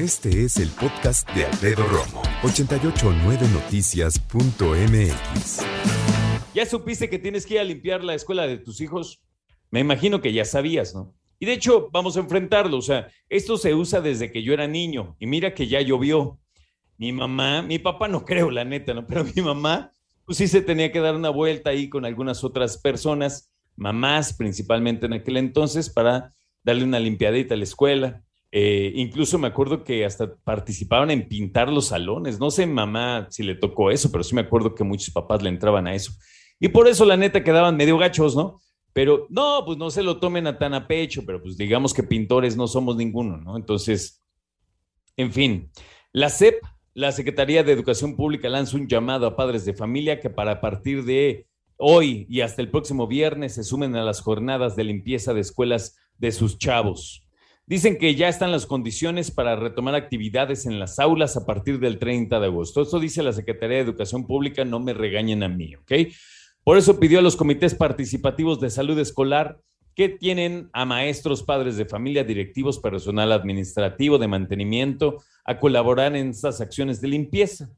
Este es el podcast de Alfredo Romo, 889noticias.mx. ¿Ya supiste que tienes que ir a limpiar la escuela de tus hijos? Me imagino que ya sabías, ¿no? Y de hecho, vamos a enfrentarlo. O sea, esto se usa desde que yo era niño. Y mira que ya llovió. Mi mamá, mi papá no creo, la neta, ¿no? Pero mi mamá, pues sí se tenía que dar una vuelta ahí con algunas otras personas, mamás principalmente en aquel entonces, para darle una limpiadita a la escuela. Eh, incluso me acuerdo que hasta participaban en pintar los salones. No sé, mamá, si le tocó eso, pero sí me acuerdo que muchos papás le entraban a eso. Y por eso, la neta, quedaban medio gachos, ¿no? Pero no, pues no se lo tomen a tan a pecho, pero pues digamos que pintores no somos ninguno, ¿no? Entonces, en fin, la SEP, la Secretaría de Educación Pública, lanza un llamado a padres de familia que para partir de hoy y hasta el próximo viernes se sumen a las jornadas de limpieza de escuelas de sus chavos. Dicen que ya están las condiciones para retomar actividades en las aulas a partir del 30 de agosto. Esto dice la Secretaría de Educación Pública, no me regañen a mí, ¿ok? Por eso pidió a los comités participativos de salud escolar que tienen a maestros, padres de familia, directivos, personal administrativo, de mantenimiento, a colaborar en estas acciones de limpieza.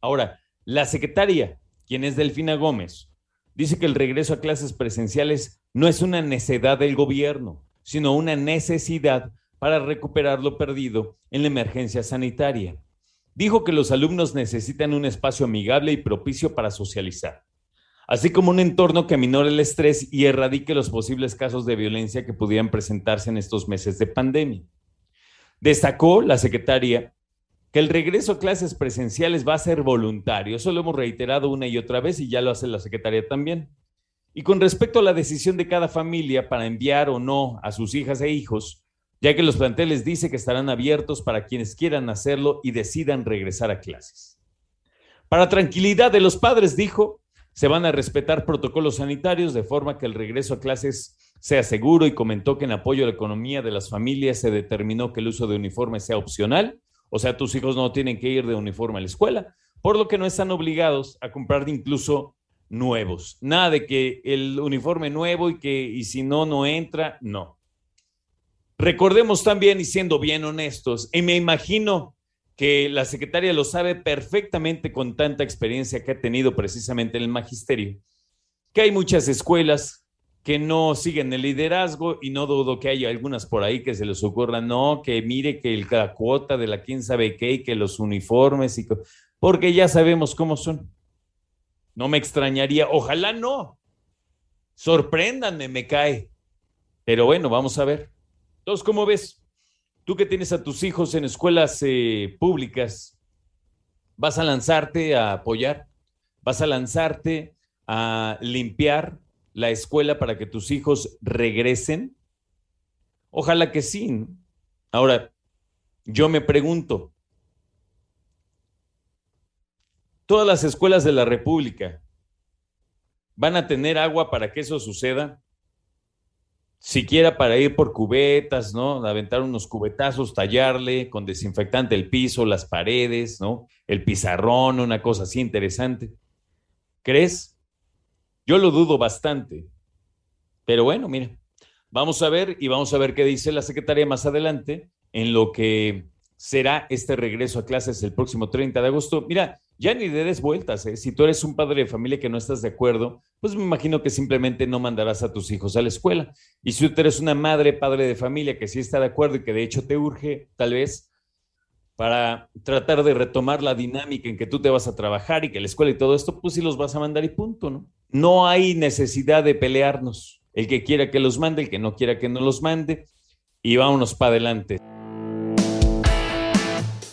Ahora, la secretaria, quien es Delfina Gómez, dice que el regreso a clases presenciales no es una necedad del gobierno, sino una necesidad para recuperar lo perdido en la emergencia sanitaria. Dijo que los alumnos necesitan un espacio amigable y propicio para socializar así como un entorno que minore el estrés y erradique los posibles casos de violencia que pudieran presentarse en estos meses de pandemia. Destacó la secretaria que el regreso a clases presenciales va a ser voluntario. Eso lo hemos reiterado una y otra vez y ya lo hace la secretaria también. Y con respecto a la decisión de cada familia para enviar o no a sus hijas e hijos, ya que los planteles dice que estarán abiertos para quienes quieran hacerlo y decidan regresar a clases. Para tranquilidad de los padres, dijo, se van a respetar protocolos sanitarios de forma que el regreso a clases sea seguro y comentó que en apoyo a la economía de las familias se determinó que el uso de uniforme sea opcional, o sea, tus hijos no tienen que ir de uniforme a la escuela, por lo que no están obligados a comprar incluso nuevos. Nada de que el uniforme nuevo y que y si no no entra, no. Recordemos también y siendo bien honestos, y me imagino que la secretaria lo sabe perfectamente con tanta experiencia que ha tenido precisamente en el magisterio, que hay muchas escuelas que no siguen el liderazgo y no dudo que haya algunas por ahí que se les ocurra, no, que mire que el, la cuota de la quién sabe qué y que los uniformes y porque ya sabemos cómo son. No me extrañaría, ojalá no. Sorpréndanme, me cae. Pero bueno, vamos a ver. Entonces, ¿cómo ves? Tú que tienes a tus hijos en escuelas eh, públicas, ¿vas a lanzarte a apoyar? ¿Vas a lanzarte a limpiar la escuela para que tus hijos regresen? Ojalá que sí. Ahora, yo me pregunto, ¿todas las escuelas de la República van a tener agua para que eso suceda? siquiera para ir por cubetas, ¿no? Aventar unos cubetazos, tallarle con desinfectante el piso, las paredes, ¿no? El pizarrón, una cosa así interesante. ¿Crees? Yo lo dudo bastante. Pero bueno, mira, vamos a ver y vamos a ver qué dice la secretaria más adelante en lo que será este regreso a clases el próximo 30 de agosto. Mira, ya ni le des vueltas, ¿eh? Si tú eres un padre de familia que no estás de acuerdo, pues me imagino que simplemente no mandarás a tus hijos a la escuela. Y si tú eres una madre, padre de familia que sí está de acuerdo y que de hecho te urge, tal vez, para tratar de retomar la dinámica en que tú te vas a trabajar y que la escuela y todo esto, pues sí los vas a mandar y punto, ¿no? No hay necesidad de pelearnos. El que quiera que los mande, el que no quiera que no los mande, y vámonos para adelante.